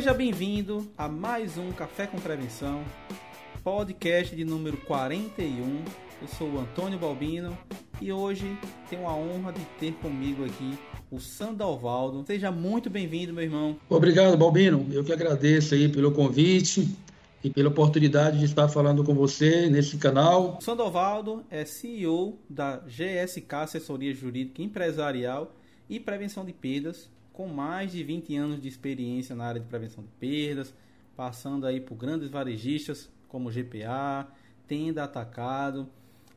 Seja bem-vindo a mais um Café com Prevenção, podcast de número 41. Eu sou o Antônio Balbino e hoje tenho a honra de ter comigo aqui o Sandalvaldo. Seja muito bem-vindo, meu irmão. Obrigado, Balbino. Eu que agradeço aí pelo convite e pela oportunidade de estar falando com você nesse canal. O Sandovaldo é CEO da GSK Assessoria Jurídica Empresarial e Prevenção de Perdas, com mais de 20 anos de experiência na área de prevenção de perdas, passando aí por grandes varejistas como GPA, Tenda Atacado.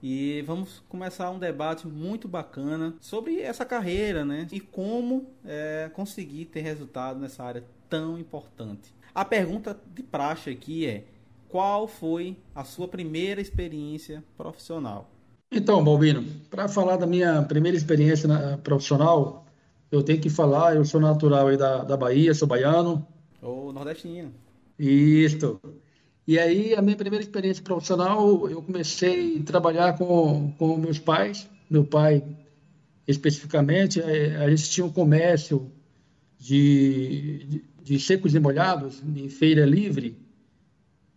E vamos começar um debate muito bacana sobre essa carreira, né? E como é, conseguir ter resultado nessa área tão importante. A pergunta de praxe aqui é: qual foi a sua primeira experiência profissional? Então, Balbino, para falar da minha primeira experiência na, profissional, eu tenho que falar, eu sou natural aí da, da Bahia, sou baiano. Ou nordestino. Isso. E aí, a minha primeira experiência profissional, eu comecei a trabalhar com, com meus pais. Meu pai, especificamente, é, a gente tinha um comércio de, de, de secos e molhados, em feira livre.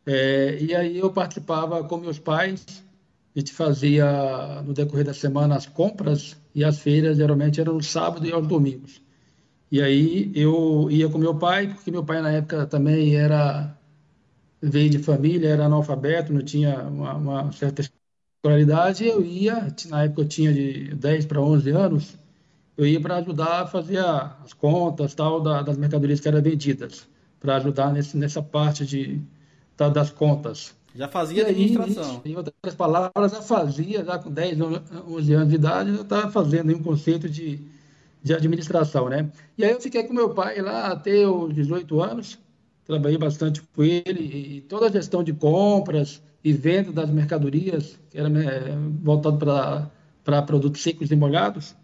É, e aí eu participava com meus pais a gente fazia no decorrer da semana as compras e as feiras geralmente eram no sábado e aos domingos. E aí eu ia com meu pai, porque meu pai na época também era veio de família, era analfabeto, não tinha uma, uma certa escolaridade, eu ia, na época eu tinha de 10 para 11 anos, eu ia para ajudar a fazer as contas tal das mercadorias que eram vendidas, para ajudar nesse, nessa parte de, das contas. Já fazia e administração. Aí, em outras palavras, já fazia, já com 10, 11 anos de idade, já estava fazendo um conceito de, de administração, né? E aí eu fiquei com meu pai lá até os 18 anos, trabalhei bastante com ele, e toda a gestão de compras e venda das mercadorias, que era é, voltado para produtos secos e molhados,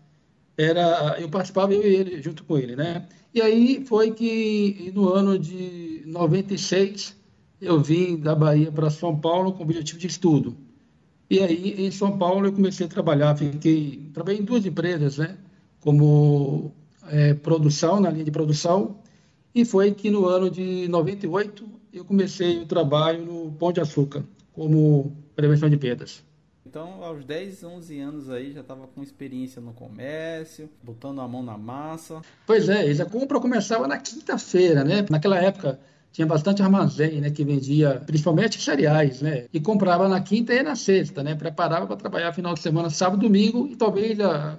era, eu participava eu e ele, junto com ele, né? E aí foi que no ano de 96 eu vim da Bahia para São Paulo com o objetivo de estudo. E aí, em São Paulo, eu comecei a trabalhar. Fiquei, trabalhei em duas empresas, né? Como é, produção, na linha de produção. E foi que no ano de 98 eu comecei o trabalho no Pão de Açúcar, como prevenção de perdas. Então, aos 10, 11 anos aí, já estava com experiência no comércio, botando a mão na massa. Pois é, a compra começava na quinta-feira, né? Naquela época, tinha bastante armazém, né, que vendia principalmente cereais, né, e comprava na quinta e na sexta, né, preparava para trabalhar final de semana, sábado, domingo e talvez a,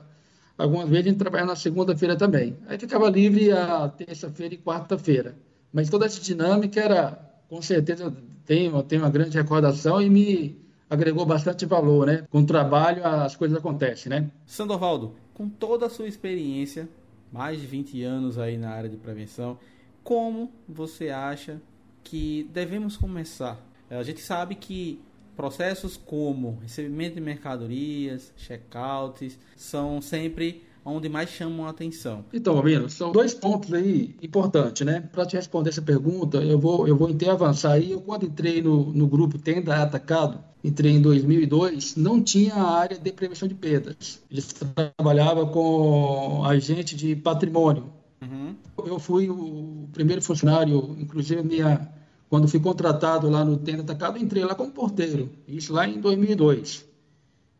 algumas vezes a gente trabalhava na segunda-feira também. Aí ficava livre a terça-feira e quarta-feira. Mas toda essa dinâmica era, com certeza, tem, tem uma grande recordação e me agregou bastante valor, né? Com o trabalho as coisas acontecem, né? Sandovaldo, com toda a sua experiência, mais de 20 anos aí na área de prevenção, como você acha que devemos começar? A gente sabe que processos como recebimento de mercadorias, checkouts, são sempre onde mais chamam a atenção. Então, Romino, são dois pontos aí importantes, né? Para te responder essa pergunta, eu vou, eu vou até avançar aí. Eu, quando entrei no, no grupo Tenda Atacado, entrei em 2002, não tinha a área de prevenção de perdas. Eles trabalhavam com agente de patrimônio, Eu fui o primeiro funcionário, inclusive minha, quando fui contratado lá no Tenda Atacado, entrei lá como porteiro, isso lá em 2002.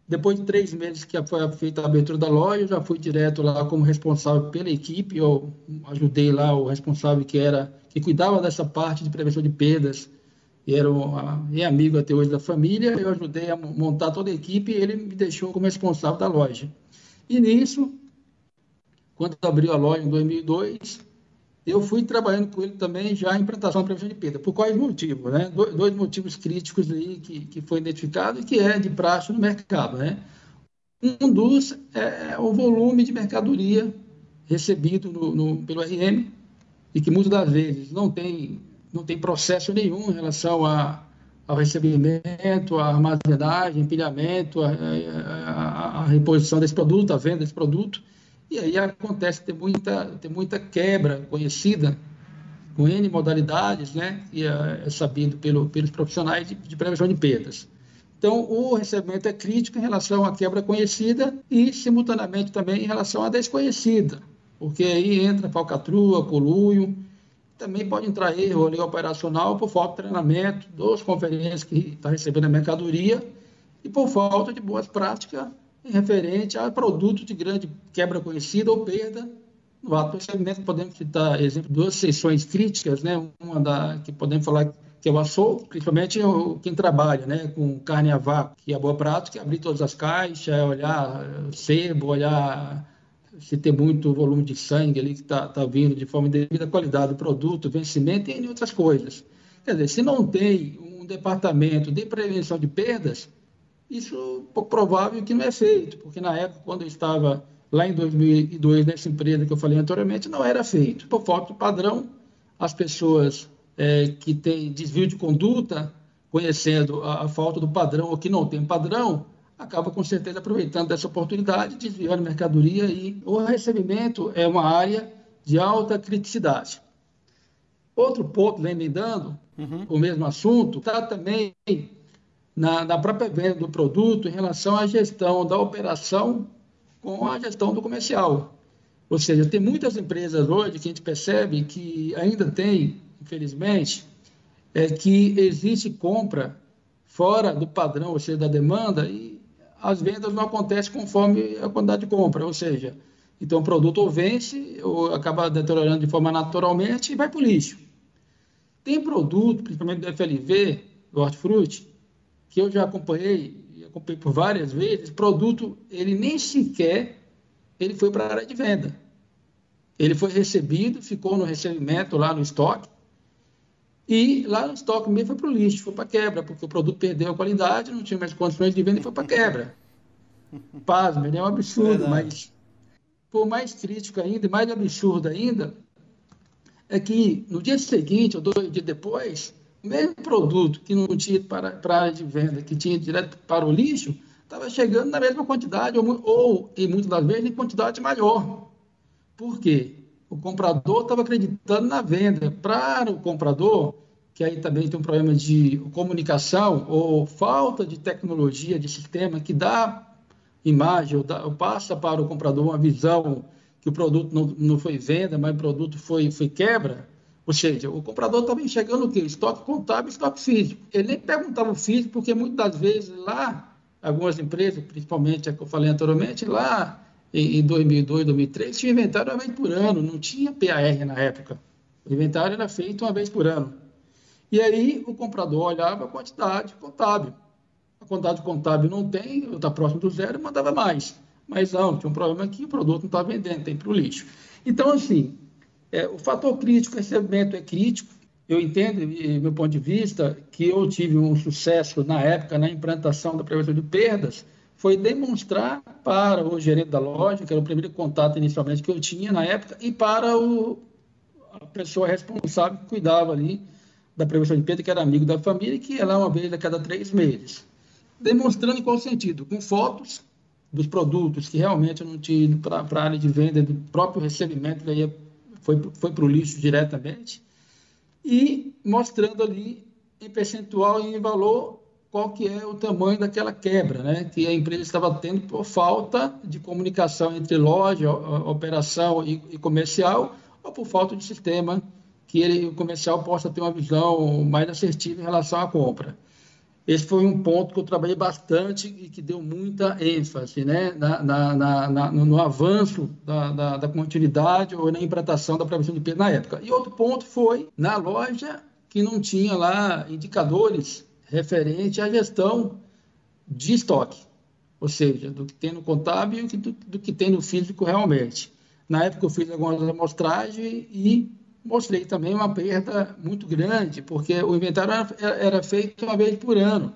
Depois de três meses que foi feita a abertura da loja, eu já fui direto lá como responsável pela equipe, eu ajudei lá o responsável que era que cuidava dessa parte de prevenção de perdas, e era e amigo até hoje da família, eu ajudei a montar toda a equipe e ele me deixou como responsável da loja. E nisso, quando abriu a loja em 2002, eu fui trabalhando com ele também já em implantação da prevenção de perda. Por quais motivos? Né? Dois motivos críticos aí que, que foi identificado e que é de praxe no mercado. Né? Um dos é, é o volume de mercadoria recebido no, no, pelo RM e que muitas das vezes não tem, não tem processo nenhum em relação a, ao recebimento, à armazenagem, empilhamento, a reposição desse produto, a venda desse produto. E aí acontece ter muita, ter muita quebra conhecida com N modalidades, né? E é, é sabido pelo, pelos profissionais de, de prevenção de perdas. Então, o recebimento é crítico em relação à quebra conhecida e, simultaneamente, também em relação à desconhecida, porque aí entra falcatrua, coluio, também pode entrar erro ali operacional por falta de treinamento dos conferências que está recebendo a mercadoria e por falta de boas práticas referente a produtos de grande quebra conhecida ou perda no ato do recebimento. Podemos citar exemplo duas sessões críticas, né? uma da que podemos falar que é o açougue, principalmente quem trabalha né, com carne a vácuo, que é boa prática, abrir todas as caixas, olhar sebo, olhar se tem muito volume de sangue ali que está tá vindo de forma devida qualidade do produto, vencimento e outras coisas. Quer dizer, se não tem um departamento de prevenção de perdas, isso é pouco provável que não é feito, porque na época, quando eu estava lá em 2002, nessa empresa que eu falei anteriormente, não era feito. Por falta de padrão, as pessoas é, que têm desvio de conduta, conhecendo a, a falta do padrão ou que não tem padrão, acaba com certeza aproveitando dessa oportunidade, desviando mercadoria e o recebimento é uma área de alta criticidade. Outro ponto, lembrando, uhum. o mesmo assunto, está também na, na própria venda do produto em relação à gestão da operação com a gestão do comercial. Ou seja, tem muitas empresas hoje que a gente percebe que ainda tem, infelizmente, é que existe compra fora do padrão, ou seja, da demanda, e as vendas não acontecem conforme a quantidade de compra, ou seja, então o produto ou vence ou acaba deteriorando de forma naturalmente e vai para o lixo. Tem produto, principalmente do FLV, do hortifruti, que eu já acompanhei, e acompanhei por várias vezes, produto, ele nem sequer ele foi para a área de venda. Ele foi recebido, ficou no recebimento lá no estoque, e lá no estoque mesmo foi para o lixo, foi para quebra, porque o produto perdeu a qualidade, não tinha mais condições de venda e foi para quebra. Pasme, é um absurdo, mas por mais crítico ainda, e mais absurdo ainda, é que no dia seguinte, ou dois dias depois, mesmo produto que não tinha para, para a área de venda, que tinha direto para o lixo, estava chegando na mesma quantidade, ou, ou, e muitas das vezes, em quantidade maior. Por quê? o comprador estava acreditando na venda. Para o comprador, que aí também tem um problema de comunicação ou falta de tecnologia, de sistema que dá imagem, ou, dá, ou passa para o comprador uma visão que o produto não, não foi venda, mas o produto foi, foi quebra, ou seja, o comprador estava enxergando o quê? Estoque contábil estoque físico. Ele nem perguntava o físico, porque muitas das vezes lá, algumas empresas, principalmente a que eu falei anteriormente, lá em 2002, 2003, tinha inventário uma vez por ano, não tinha PAR na época. O inventário era feito uma vez por ano. E aí o comprador olhava a quantidade contábil. A quantidade contábil não tem, está próximo do zero, mandava mais. Mas não, tinha um problema aqui, o produto não está vendendo, tem para o lixo. Então, assim, é, o fator crítico, o recebimento é crítico. Eu entendo, meu ponto de vista, que eu tive um sucesso na época na implantação da prevenção de perdas, foi demonstrar para o gerente da loja, que era o primeiro contato inicialmente que eu tinha na época, e para o, a pessoa responsável que cuidava ali da prevenção de perda, que era amigo da família, que ia lá uma vez a cada três meses. Demonstrando em qual sentido? Com fotos dos produtos que realmente não tinham ido para a área de venda, do próprio recebimento, daí foi, foi para o lixo diretamente, e mostrando ali em percentual e em valor qual que é o tamanho daquela quebra, né? que a empresa estava tendo por falta de comunicação entre loja, operação e, e comercial, ou por falta de sistema que ele, o comercial possa ter uma visão mais assertiva em relação à compra. Esse foi um ponto que eu trabalhei bastante e que deu muita ênfase né? na, na, na, no avanço da, da, da, continuidade ou na implantação da prevenção de perda na época. E outro ponto foi na loja que não tinha lá indicadores referente à gestão de estoque, ou seja, do que tem no contábil e do, do que tem no físico realmente. Na época eu fiz algumas amostragens e mostrei também uma perda muito grande, porque o inventário era, era feito uma vez por ano.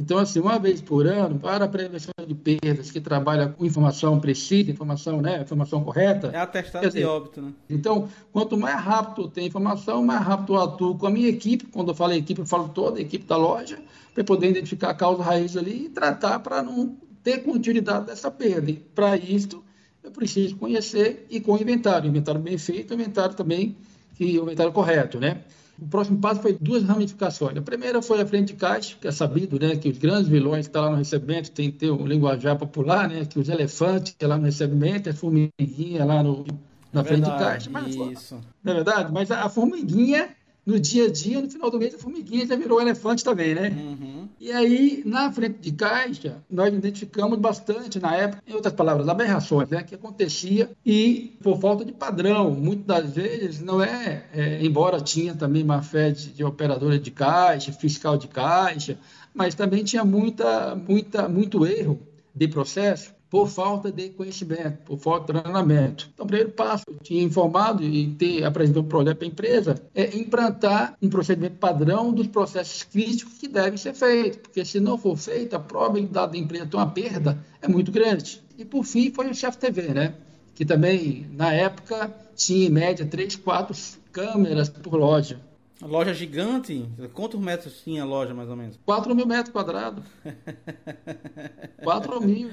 Então, assim, uma vez por ano, para a prevenção de perdas, que trabalha com informação precisa, informação, né, informação correta. É atestado dizer, de óbito, né? Então, quanto mais rápido tem informação, mais rápido eu atuo com a minha equipe. Quando eu falo equipe, eu falo toda a equipe da loja, para poder identificar a causa raiz ali e tratar para não ter continuidade dessa perda. E para isso, eu preciso conhecer e com o inventário. Inventário bem feito, inventário também, que o inventário correto, né? O próximo passo foi duas ramificações. A primeira foi a frente de caixa, que é sabido né, que os grandes vilões que estão lá no recebimento tem que ter um linguajar popular, né, que os elefantes lá no recebimento, a formiguinha lá no, na frente de caixa. Mas, isso. Não é verdade? Mas a formiguinha no dia a dia, no final do mês, a formiguinha já virou elefante também, né? Uhum. E aí, na frente de caixa, nós identificamos bastante, na época, em outras palavras, aberrações, né? Que acontecia e por falta de padrão. Muitas das vezes, não é, é embora tinha também má fé de, de operadora de caixa, fiscal de caixa, mas também tinha muita, muita, muito erro de processo por falta de conhecimento, por falta de treinamento. Então, o primeiro passo, tinha informado e ter apresentado um projeto para a empresa, é implantar um procedimento padrão dos processos críticos que devem ser feitos, porque se não for feito, a probabilidade da empresa ter uma perda é muito grande. E, por fim, foi o CFTV, né? que também, na época, tinha em média 3, 4 câmeras por loja. Loja gigante? Quantos metros tinha a loja, mais ou menos? 4 mil metros quadrados. 4 mil.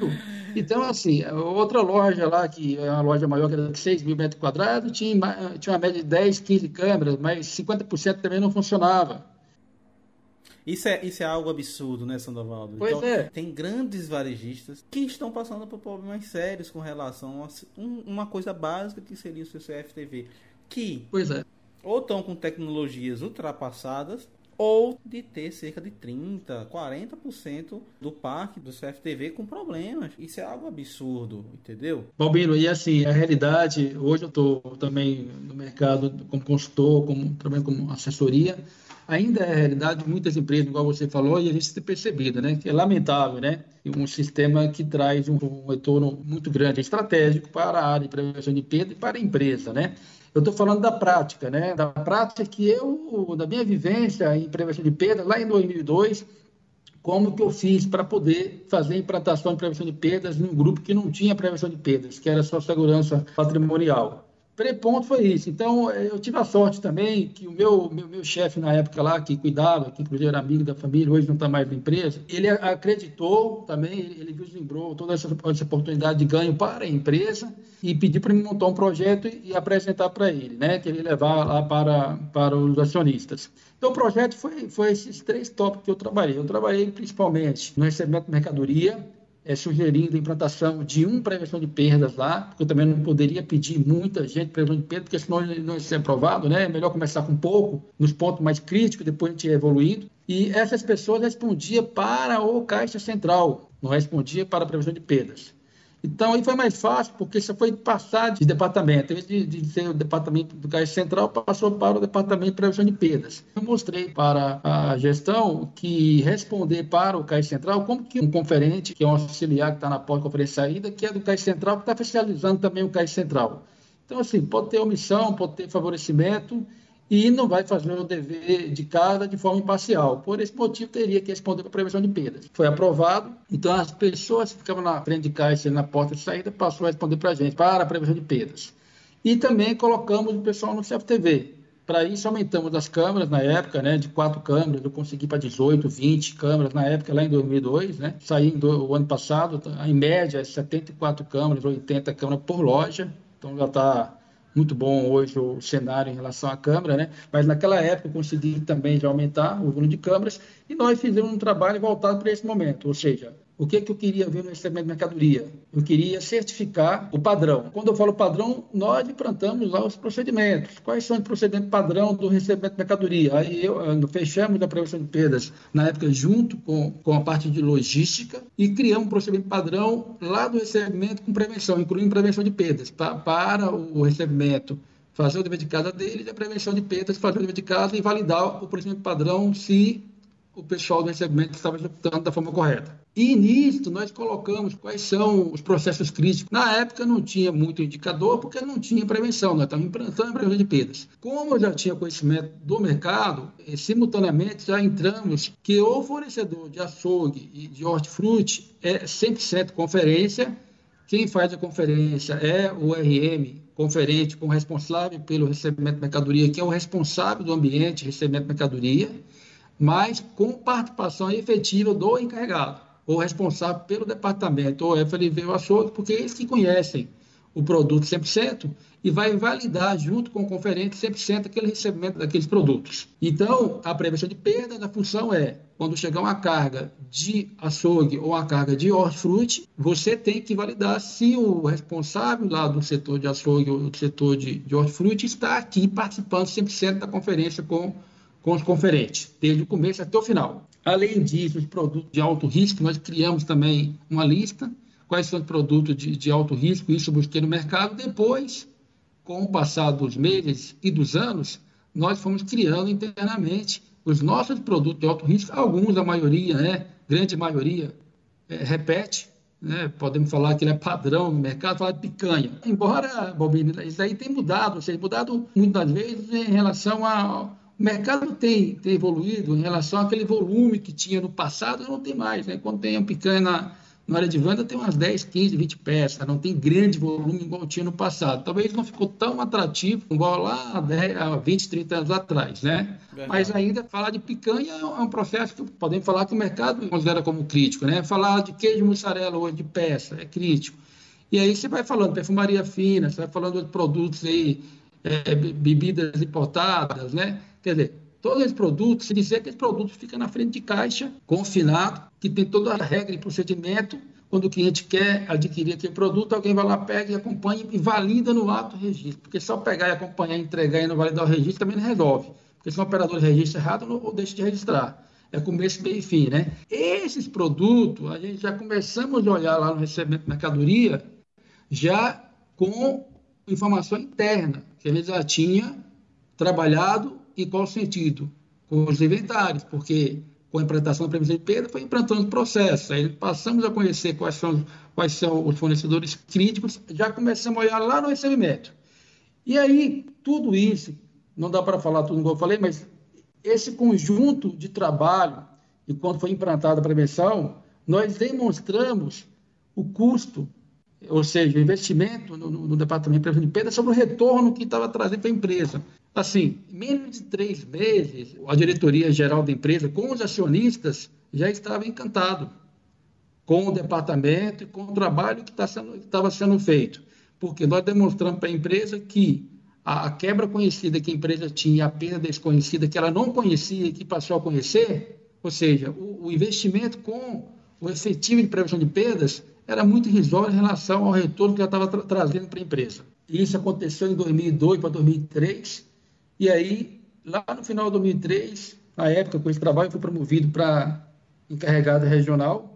Então, assim, outra loja lá, que é uma loja maior, que era de 6 mil metros quadrados, tinha, tinha uma média de 10, 15 câmeras, mas 50% também não funcionava. Isso é, isso é algo absurdo, né, Sandovaldo? Pois então, é. Tem grandes varejistas que estão passando por problemas sérios com relação a um, uma coisa básica que seria o seu CFTV. Que pois é ou estão com tecnologias ultrapassadas ou de ter cerca de 30, 40% do parque do CFTV com problemas. Isso é algo absurdo, entendeu? Balbino, e assim, a realidade, hoje eu estou também no mercado como consultor, como, também como assessoria, ainda é a realidade de muitas empresas, igual você falou, e a gente tem percebido, né? Que é lamentável, né? Um sistema que traz um, retorno muito grande, estratégico para a área de prevenção de perda e para a empresa, né? Eu estou falando da prática, né? Da prática que eu, da minha vivência em prevenção de perda, lá em 2002, como que eu fiz para poder fazer implantação de prevenção de perdas num grupo que não tinha prevenção de perdas, que era só segurança patrimonial pré-ponto foi isso. Então, eh, eu tive a sorte também que o meu, meu, meu chefe na época lá, que cuidava, que inclusive era amigo da família, hoje não está mais na empresa, ele acreditou também, ele, ele vislumbrou toda essa, essa, oportunidade de ganho para a empresa e pediu para me montar um projeto e, e apresentar para ele, né? Que ele levar lá para, para os acionistas. Então, o projeto foi, foi esses três tópicos que eu trabalhei. Eu trabalhei principalmente no recebimento de mercadoria, é, sugerindo a implantação de um prevenção de perdas lá, porque eu também não poderia pedir muita gente prevenção de perdas, porque senão não ia ser aprovado, né? É melhor começar com pouco, nos pontos mais críticos, depois a gente ia evoluindo. E essas pessoas respondiam para o Caixa Central, não respondia para a prevenção de perdas. Então, aí foi mais fácil, porque você foi passar de departamento. Em vez de, de ser o departamento do Caixa Central, passou para o departamento de prevenção de. Eu mostrei para a gestão que responder para o Caixa Central, como que um conferente, que é um auxiliar que está na porta conferência saída, que é do Caixa Central, que está fiscalizando também o Caixa Central. Então, assim, pode ter omissão, pode ter favorecimento, e não vai fazer o dever de casa de forma imparcial. Por esse motivo, teria que responder para a prevenção de perdas. Foi aprovado, então as pessoas que ficavam na frente de caixa, na porta de saída, passou a responder para a gente, para a prevenção de perdas. E também colocamos o pessoal no CFTV. Para isso, aumentamos as câmeras na época, né, de quatro câmeras, eu consegui para 18, 20 câmeras na época, lá em 2002, né, saí o ano passado, em média, 74 câmeras, 80 câmeras por loja, então já está muito bom hoje o cenário em relação à câmera, né? Mas naquela época eu consegui também já aumentar o volume de câmeras e nós fizemos um trabalho voltado para esse momento, ou seja, o que, é que eu queria ver no recebimento de mercadoria? Eu queria certificar o padrão. Quando eu falo padrão, nós implantamos lá os procedimentos. Quais são os procedimentos padrão do recebimento de mercadoria? Aí eu, fechamos a prevenção de perdas na época junto com, com a parte de logística e criamos um procedimento padrão lá do recebimento com prevenção, incluindo prevenção de perdas, pra, para o recebimento fazer o dever de casa dele a prevenção de perdas, fazer o dever de casa e validar o procedimento padrão se o pessoal do recebimento estava executando da forma correta. E nisso nós colocamos quais são os processos críticos. Na época não tinha muito indicador porque não tinha prevenção, nós estávamos implantando a prevenção de perdas. Como eu já tinha conhecimento do mercado, eh, simultaneamente já entramos que o fornecedor de açougue e de hortifruti é 100% conferência. Quem faz a conferência é o RM, conferente com o responsável pelo recebimento de mercadoria, que é o responsável do ambiente recebimento de mercadoria mas com participação efetiva do encarregado, ou responsável pelo departamento, ou FLV ou açougue, porque eles que conhecem o produto 100% e vai validar junto com o conferente 100% aquele recebimento daqueles produtos. Então, a prevenção de perda da função é, quando chegar uma carga de açougue ou uma carga de hortifruti, você tem que validar se o responsável lá do setor de açougue ou do setor de, de hortifruti está aqui participando 100% da conferência com, com os conferentes, desde o começo até o final. Além disso, os produtos de alto risco, nós criamos também uma lista quais são os produtos de, de alto risco, isso eu busquei no mercado. Depois, com o passar dos meses e dos anos, nós fomos criando internamente os nossos produtos de alto risco, alguns, a maioria, né, grande maioria, é, repete, né, podemos falar que ele é padrão no mercado, falar de picanha. Embora, Bobini, isso aí tem mudado, ou seja, mudado muitas vezes em relação a... O mercado tem, tem evoluído em relação àquele volume que tinha no passado, não tem mais. Né? Quando tem a picanha na, na área de venda tem umas 10, 15, 20 peças, não tem grande volume igual tinha no passado. Talvez não ficou tão atrativo igual lá há 20, 30 anos atrás, né? Verdade. Mas ainda falar de picanha é um processo que podemos falar que o mercado considera como crítico, né? Falar de queijo mussarela hoje de peça é crítico. E aí você vai falando perfumaria fina, você vai falando de produtos aí, é, bebidas importadas, né? Quer dizer, todos os produtos, se dizer que esse produto fica na frente de caixa, confinado, que tem toda a regra e procedimento. Quando o cliente quer adquirir aquele produto, alguém vai lá, pega e acompanha e valida no ato o registro. Porque só pegar e acompanhar, entregar e não validar o registro também não resolve. Porque se o operador registra errado, não, deixa de registrar. É começo, meio e fim, né? Esses produtos, a gente já começamos a olhar lá no recebimento de mercadoria, já com informação interna, que a gente já tinha trabalhado em qual sentido? Com os inventários, porque com a implantação da previsão de perda foi implantando o processo. Aí passamos a conhecer quais são, quais são os fornecedores críticos, já começamos a olhar lá no recebimento. E aí, tudo isso, não dá para falar tudo como eu falei, mas esse conjunto de trabalho, e quando foi implantada a prevenção, nós demonstramos o custo, ou seja, o investimento no, no, no departamento de prevenção de perda sobre o retorno que estava trazendo para a empresa. Assim, menos de três meses, a diretoria geral da empresa, com os acionistas, já estava encantado com o departamento e com o trabalho que tá sendo, estava sendo feito. Porque nós demonstramos para a empresa que a, quebra conhecida que a empresa tinha, a perda desconhecida que ela não conhecia e que passou a conhecer, ou seja, o, o investimento com o efetivo de prevenção de perdas era muito irrisório em relação ao retorno que ela estava tra trazendo para a empresa. Isso aconteceu em 2002 para 2003, e aí, lá no final de 2003, na época com esse trabalho, eu fui promovido para encarregado regional.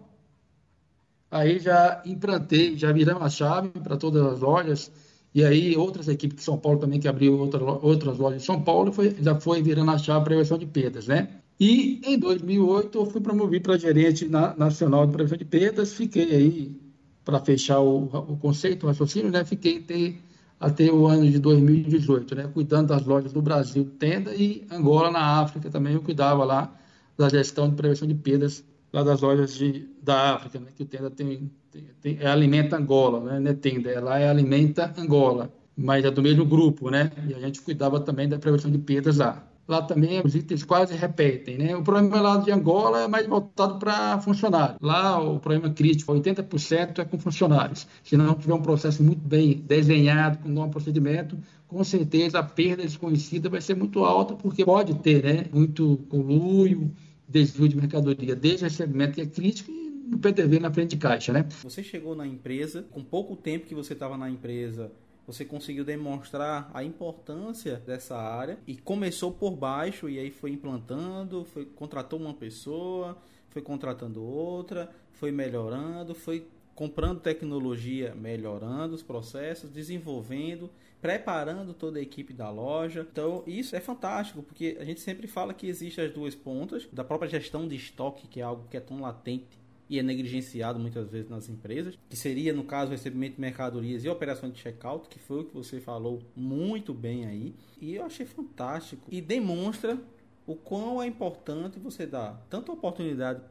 Aí já implantei, já viramos a chave para todas as lojas. E aí outras equipes de São Paulo também que abriu outra, outras lojas em São Paulo foi, já foi virando a chave para prevenção de perdas, né? E em 2008 eu fui promovido para gerente na, nacional de prevenção de perdas. Fiquei aí para fechar o, o conceito, o raciocínio, né? Fiquei ter até o ano de 2018, né, cuidando das lojas do Brasil, Tenda e Angola na África também, eu cuidava lá da gestão de prevenção de perdas lá das lojas de, da África, né, que o Tenda tem, tem, tem é Alimenta Angola, né, não é Tenda, é, lá é Alimenta Angola, mas é do mesmo grupo, né, e a gente cuidava também da prevenção de perdas lá lá também os itens quase repetem, né? O problema lá de Angola é mais voltado para funcionários. Lá o problema crítico, 80% é com funcionários. Se não tiver um processo muito bem desenhado, com um bom procedimento, com certeza a perda desconhecida vai ser muito alta, porque pode ter, né? Muito conluio, desvio de mercadoria, desde o recebimento que é crítico no PDV na frente de caixa, né? Você chegou na empresa, com pouco tempo que você estava na empresa, você conseguiu demonstrar a importância dessa área e começou por baixo e aí foi implantando, foi contratou uma pessoa, foi contratando outra, foi melhorando, foi comprando tecnologia, melhorando os processos, desenvolvendo, preparando toda a equipe da loja. Então, isso é fantástico, porque a gente sempre fala que existem as duas pontas da própria gestão de estoque, que é algo que é tão latente e é negligenciado muitas vezes nas empresas, que seria no caso recebimento de mercadorias e operação de checkout, que foi o que você falou muito bem aí. E eu achei fantástico e demonstra o quão é importante você dar tanta oportunidade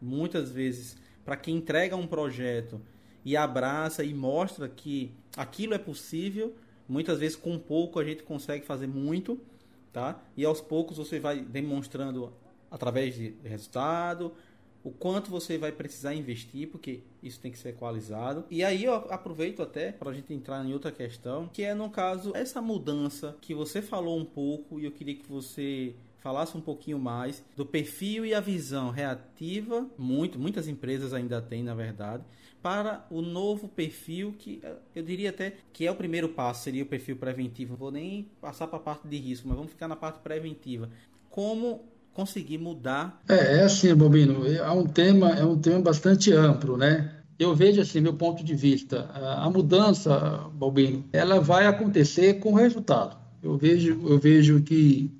muitas vezes para quem entrega um projeto e abraça e mostra que aquilo é possível. Muitas vezes com pouco a gente consegue fazer muito, tá? E aos poucos você vai demonstrando através de resultado, o quanto você vai precisar investir, porque isso tem que ser equalizado. E aí eu aproveito até para a gente entrar em outra questão, que é no caso essa mudança que você falou um pouco e eu queria que você falasse um pouquinho mais do perfil e a visão reativa, muito, muitas empresas ainda têm, na verdade, para o novo perfil que eu diria até que é o primeiro passo, seria o perfil preventivo. Não vou nem passar para a parte de risco, mas vamos ficar na parte preventiva. Como conseguir mudar? É, é assim, Bobino, é um tema, é um tema bastante amplo, né? Eu vejo assim, meu ponto de vista, a mudança, Bobino, ela vai acontecer com resultado. Eu vejo, eu vejo que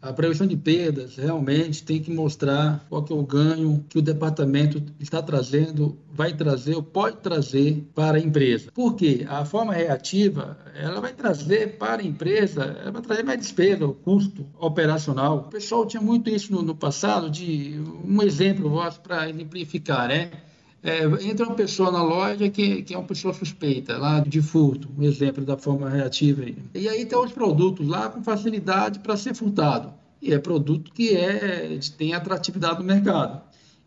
a prevenção de perdas realmente tem que mostrar qual que é o ganho que o departamento está trazendo, vai trazer ou pode trazer para a empresa. Por quê? A forma reativa, ela vai trazer para a empresa, ela vai trazer mais despesa, o custo operacional. O pessoal tinha muito isso no, no passado, de um exemplo para exemplificar, né? É, entra uma pessoa na loja que, que é uma pessoa suspeita, lá de furto, um exemplo da forma reativa. Aí. E aí tem os produtos lá com facilidade para ser furtado. E é produto que é, tem atratividade no mercado.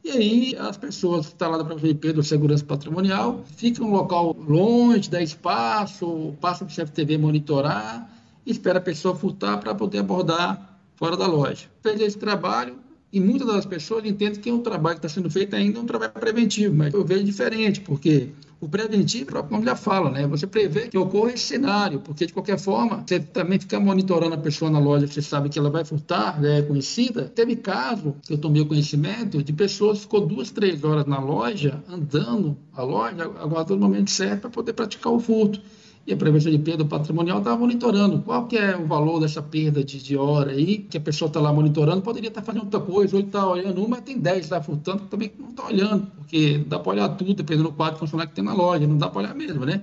E aí as pessoas que estão lá da do Segurança Patrimonial ficam no local longe, dá espaço, passa para o CFTV monitorar, espera a pessoa furtar para poder abordar fora da loja. Fez esse trabalho, e muitas das pessoas entendem que o trabalho que está sendo feito ainda é um trabalho preventivo, mas eu vejo diferente, porque o preventivo, o próprio nome já fala, né? Você prevê que ocorra esse cenário, porque de qualquer forma, você também fica monitorando a pessoa na loja, você sabe que ela vai furtar, né? é conhecida. Teve caso que eu tomei conhecimento de pessoas que ficou duas, três horas na loja, andando a loja, aguardando o momento certo para poder praticar o furto e a prevenção de perda patrimonial estava monitorando qual que é o valor dessa perda de, de hora aí, que a pessoa está lá monitorando, poderia estar tá fazendo outra coisa, ou está olhando uma, tem 10 lá furtando, também não está olhando, porque dá para olhar tudo, dependendo do quadro funcionário que tem na loja, não dá para olhar mesmo, né?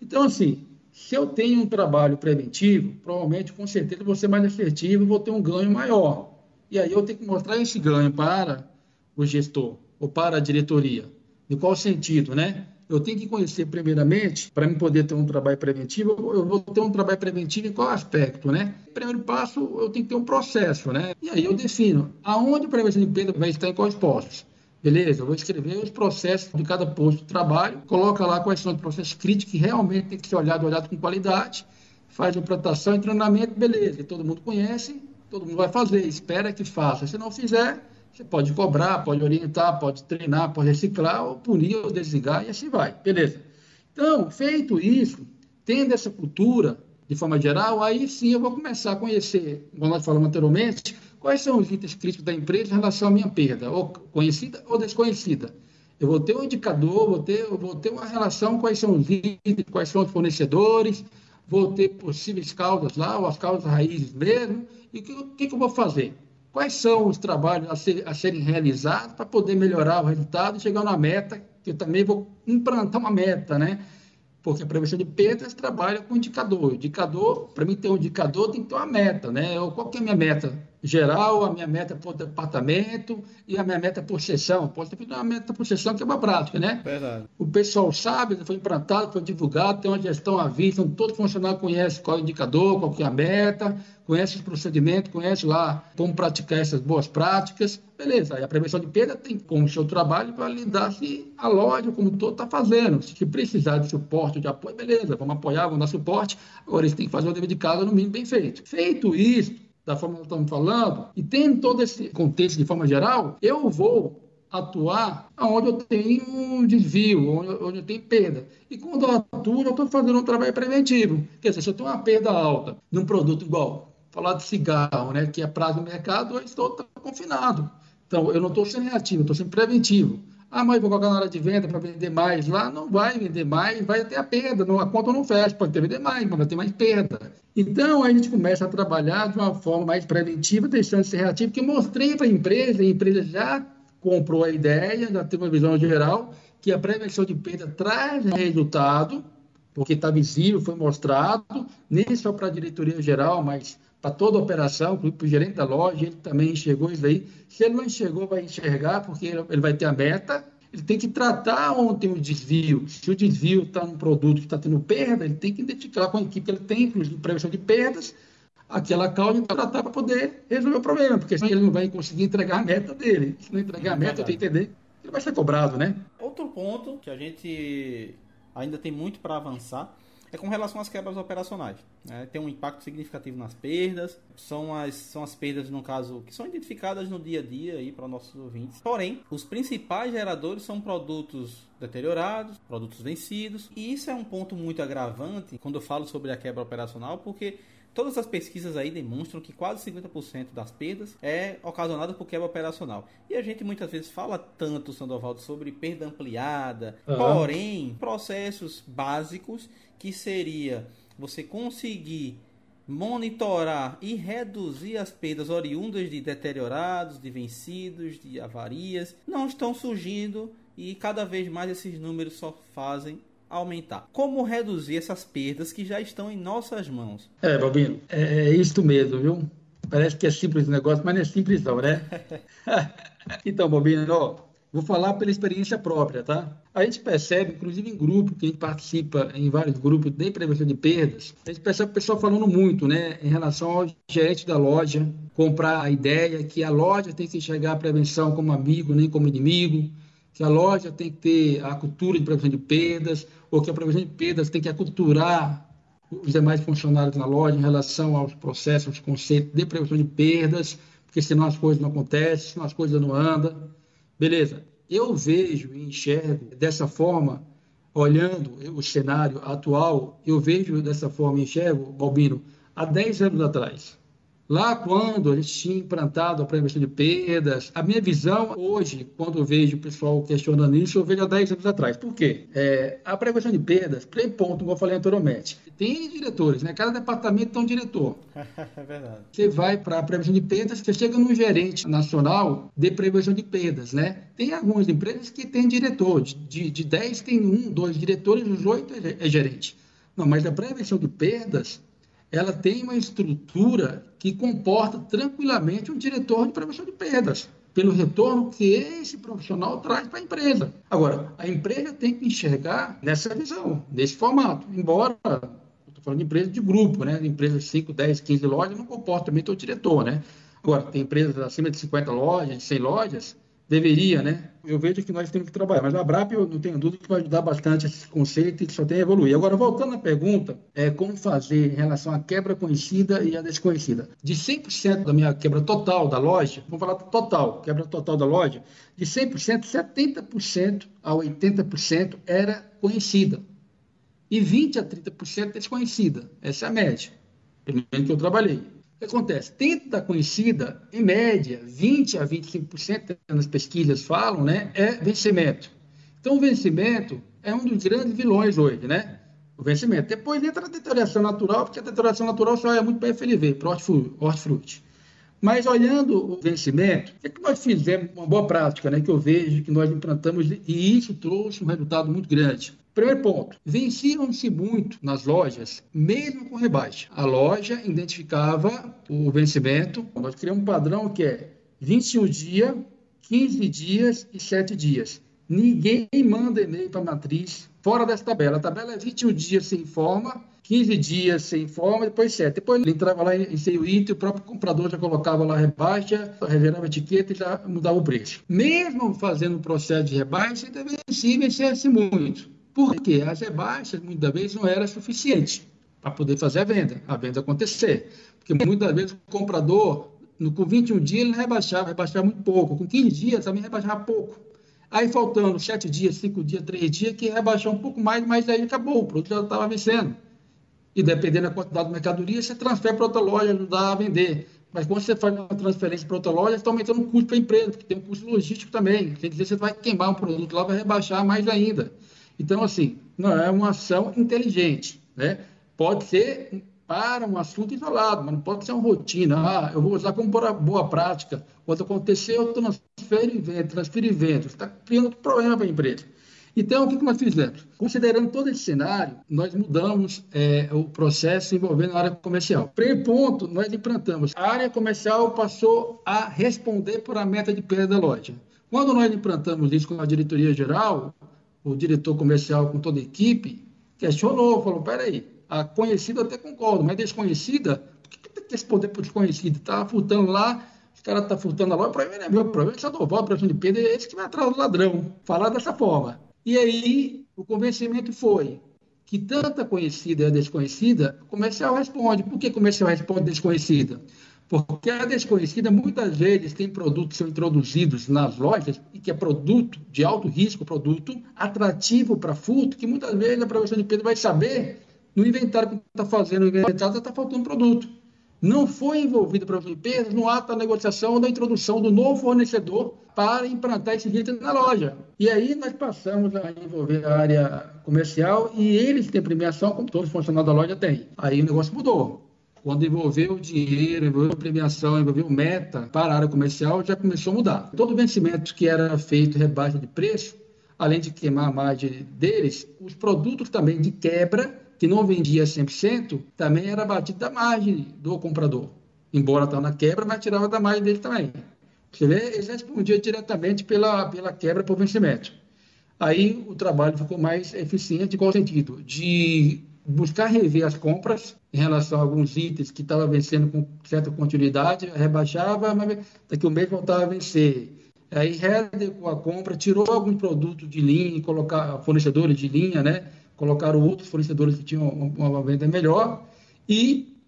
Então, assim, se eu tenho um trabalho preventivo, provavelmente, com certeza, vou ser mais assertivo, vou ter um ganho maior. E aí eu tenho que mostrar esse ganho para o gestor, ou para a diretoria. Em qual sentido, né? Eu tenho que conhecer primeiramente, para me poder ter um trabalho preventivo, eu vou ter um trabalho preventivo em qual aspecto, né? Primeiro passo, eu tenho que ter um processo, né? E aí eu defino aonde a prevenção de perda vai estar em quais postos. Beleza, eu vou escrever os processos de cada posto de trabalho, coloca lá quais são os processos críticos que realmente tem que ser olhado, olhado com qualidade, faz implantação e treinamento, beleza, todo mundo conhece, todo mundo vai fazer, espera que faça. Se não fizer, você pode cobrar, pode orientar, pode treinar, pode reciclar, ou punir, ou desligar, e assim vai. Beleza. Então, feito isso, tendo essa cultura, de forma geral, aí sim eu vou começar a conhecer, como nós falamos anteriormente, quais são os itens críticos da empresa em relação à minha perda, ou conhecida ou desconhecida. Eu vou ter um indicador, vou ter, vou ter uma relação, quais são os itens, quais são os fornecedores, vou ter possíveis causas lá, ou as causas raízes mesmo, e o que, que, que eu vou fazer? Quais são os trabalhos a, ser, a serem realizados para poder melhorar o resultado e chegar na meta, que eu também vou implantar uma meta, né? Porque a prevenção de perdas trabalha com indicador. Indicador, para mim ter um indicador, tem que ter uma meta, né? Qual que é a minha meta? Geral, a minha meta por departamento e a minha meta por sessão. Pode ter uma meta por sessão que é uma prática, né? Verdade. O pessoal sabe, foi implantado, foi divulgado, tem uma gestão à vista, então todo funcionário conhece qual é o indicador, qual que é a meta, conhece os procedimentos, conhece lá como praticar essas boas práticas. Beleza, aí a prevenção de perda tem como seu trabalho para lidar se a loja como todo está fazendo. Se precisar de suporte, de apoio, beleza, vamos apoiar, vamos dar suporte. Agora eles têm que fazer o dever de casa no mínimo bem feito. Feito isso, da forma que estamos falando, e tendo todo esse contexto de forma geral, eu vou atuar onde eu tenho desvio, onde, onde eu tenho perda. E quando eu atuo, eu estou fazendo um trabalho preventivo. Quer dizer, se eu tenho uma perda alta num produto igual, falar de cigarro, né, que é prazo do mercado, eu estou confinado. Então, eu não estou sendo reativo, estou sendo preventivo. Ah, mas vou colocar na hora de venda para vender mais lá. Não vai vender mais, vai ter a perda. Não, a conta não fecha, pode ter vender mais, mas vai ter mais perda. Então, a gente começa a trabalhar de uma forma mais preventiva, deixando de ser reativo, eu mostrei para a empresa, a empresa já comprou a ideia, já tem uma visão geral, que a prevenção de perda traz resultado, porque está visível, foi mostrado, nem só para a diretoria geral, mas para toda a operação, para o gerente da loja, ele também enxergou isso aí. Se ele não enxergou, vai enxergar, porque ele vai ter a meta. Ele tem que tratar onde tem o desvio. Se o desvio está num produto que está tendo perda, ele tem que identificar com a equipe que ele tem, inclusive prevenção de perdas, aquela causa e tratar para poder resolver o problema, porque senão ele não vai conseguir entregar a meta dele. Se não entregar a meta, tem que entender ele vai ser cobrado, né? Outro ponto que a gente ainda tem muito para avançar é com relação às quebras operacionais. Né? Tem um impacto significativo nas perdas, são as, são as perdas, no caso, que são identificadas no dia a dia aí para nossos ouvintes. Porém, os principais geradores são produtos deteriorados, produtos vencidos, e isso é um ponto muito agravante quando eu falo sobre a quebra operacional, porque Todas as pesquisas aí demonstram que quase 50% das perdas é ocasionada por quebra operacional. E a gente muitas vezes fala tanto, Sandovaldo, sobre perda ampliada, uhum. porém, processos básicos que seria você conseguir monitorar e reduzir as perdas oriundas de deteriorados, de vencidos, de avarias, não estão surgindo e cada vez mais esses números só fazem aumentar. Como reduzir essas perdas que já estão em nossas mãos? É, Balbino, é, é isso mesmo, viu? Parece que é simples o negócio, mas não é simples não, né? então, Balbino, ó, vou falar pela experiência própria, tá? A gente percebe, inclusive em grupo, que a gente participa em vários grupos de prevenção de perdas, a gente percebe o pessoal falando muito, né, em relação ao gerente da loja, comprar a ideia que a loja tem que enxergar a prevenção como amigo, nem como inimigo, que a loja tem que ter a cultura de prevenção de perdas, ou que a prevenção de perdas tem que aculturar os demais funcionários na loja em relação aos processos, aos conceitos de prevenção de perdas, porque senão as coisas não acontecem, senão as coisas não andam. Beleza. Eu vejo e enxergo dessa forma, olhando o cenário atual, eu vejo dessa forma e enxergo, Balbino, há 10 anos atrás. Lá quando a gente tinha implantado a prevenção de perdas, a minha visão hoje, quando eu vejo o pessoal questionando isso, eu vejo há 10 anos atrás. Por quê? É, a prevenção de perdas, primeiro ponto, como eu falei anteriormente, tem diretores, né? Cada departamento tem um diretor. é verdade. Você vai para a prevenção de perdas, você chega num gerente nacional de prevenção de perdas, né? Tem algumas empresas que têm diretor, de, de 10 tem um, dois diretores, os oito é, é gerente. Não, mas a prevenção de perdas, ela tem uma estrutura que comporta tranquilamente um diretor de prevenção de perdas, pelo retorno que esse profissional traz para a empresa. Agora, a empresa tem que enxergar nessa visão, nesse formato, embora estou falando de empresa de grupo, né? Empresa de 5, 10, 15 lojas não comporta também o diretor, né? Agora, tem empresas acima de 50 lojas, de 100 lojas, deveria, né? Eu vejo que nós temos que trabalhar, mas a BRAP, eu não tenho dúvida que vai ajudar bastante esse conceito e que só tem a evoluir. Agora, voltando à pergunta, é como fazer em relação à quebra conhecida e à desconhecida. De 100% da minha quebra total da loja, vamos falar total, quebra total da loja, de 100%, 70% a 80% era conhecida. E 20% a 30% desconhecida. Essa é a média, pelo menos que eu trabalhei que acontece? Da conhecida, em média, 20 a 25% nas pesquisas falam, né, é vencimento. Então, o vencimento é um dos grandes vilões hoje, né? O vencimento. Depois entra a deterioração natural, porque a deterioração natural só é muito para FLV, para hortifruti. Mas olhando o vencimento, o que, é que nós fizemos? Uma boa prática, né, que eu vejo que nós implantamos, e isso trouxe um resultado muito grande. Primeiro ponto, venciam-se muito nas lojas, mesmo com rebaixa. A loja identificava o vencimento, nós criamos um padrão que é 21 dias, 15 dias e 7 dias. Ninguém manda e-mail para a matriz fora dessa tabela. A tabela é 21 dias sem forma, 15 dias sem forma, depois 7. Depois ele entrava lá em seu item, o próprio comprador já colocava lá a rebaixa, reservava a etiqueta e já mudava o preço. Mesmo fazendo o processo de rebaixa, ainda e vencia-se muito. Porque as rebaixas, muitas vezes, não era suficiente para poder fazer a venda, a venda acontecer. Porque muitas vezes o comprador, no, com 21 dias, ele rebaixava, rebaixava muito pouco. Com 15 dias, também rebaixava pouco. Aí, faltando 7 dias, 5 dias, 3 dias, que rebaixou um pouco mais, mas aí acabou, o produto já estava vencendo. E dependendo da quantidade de mercadoria, você transfere para outra loja, ajudar a vender. Mas quando você faz uma transferência para outra loja, está aumentando o custo para a empresa, porque tem um custo logístico também. Quer dizer, você vai queimar um produto lá, vai rebaixar mais ainda. Então, assim, não é uma ação inteligente, né? Pode ser para um assunto isolado, mas não pode ser uma rotina. Ah, eu vou usar como boa prática. Quando acontecer, eu transfiro e vendo, transfiro e vendo. Você está criando problema para a empresa. Então, o que nós fizemos? Considerando todo esse cenário, nós mudamos é, o processo envolvendo a área comercial. Primeiro ponto, nós implantamos. A área comercial passou a responder por a meta de perda da loja. Quando nós implantamos isso com a diretoria geral, o diretor comercial com toda a equipe, questionou, falou, peraí, a conhecida até concordo, mas desconhecida, por que tem que responder por desconhecida? Estava furtando lá o cara está furtando a loja, o problema não é meu, o problema é só do voto, prevenção de perda, é esse que vai atrás do ladrão. Falar dessa forma. E aí, o convencimento foi que tanta conhecida é desconhecida, o comercial responde. Por que o comercial responde desconhecida? Porque a desconhecida muitas vezes tem produtos que são introduzidos nas lojas e que é produto de alto risco, produto atrativo para furto, que muitas vezes a prevenção de perda vai saber no inventário que está fazendo, no inventário está faltando produto. Não foi envolvido para de perdas no ato da negociação ou da introdução do novo fornecedor para implantar esse item na loja. E aí nós passamos a envolver a área comercial e eles têm premiação, como todos os funcionários da loja têm. Aí o negócio mudou. Quando envolveu o dinheiro, envolveu a premiação, envolveu meta para a área comercial, já começou a mudar. Todo vencimento que era feito rebaixa de preço, além de queimar a margem deles, os produtos também de quebra, que não vendia 100%, também era batido da margem do comprador. Embora estava na quebra, mas tirava da margem dele também. Você vê, eles respondiam diretamente pela, pela quebra por vencimento. Aí o trabalho ficou mais eficiente, em qual sentido? De buscar rever as compras em relação a alguns itens que estavam vencendo com certa continuidade, rebaixava, mas daqui um mês voltava a vencer. Aí readequou a compra, tirou alguns produtos de linha, colocar fornecedores de linha, né? Colocaram outros fornecedores que tinham uma, venda melhor e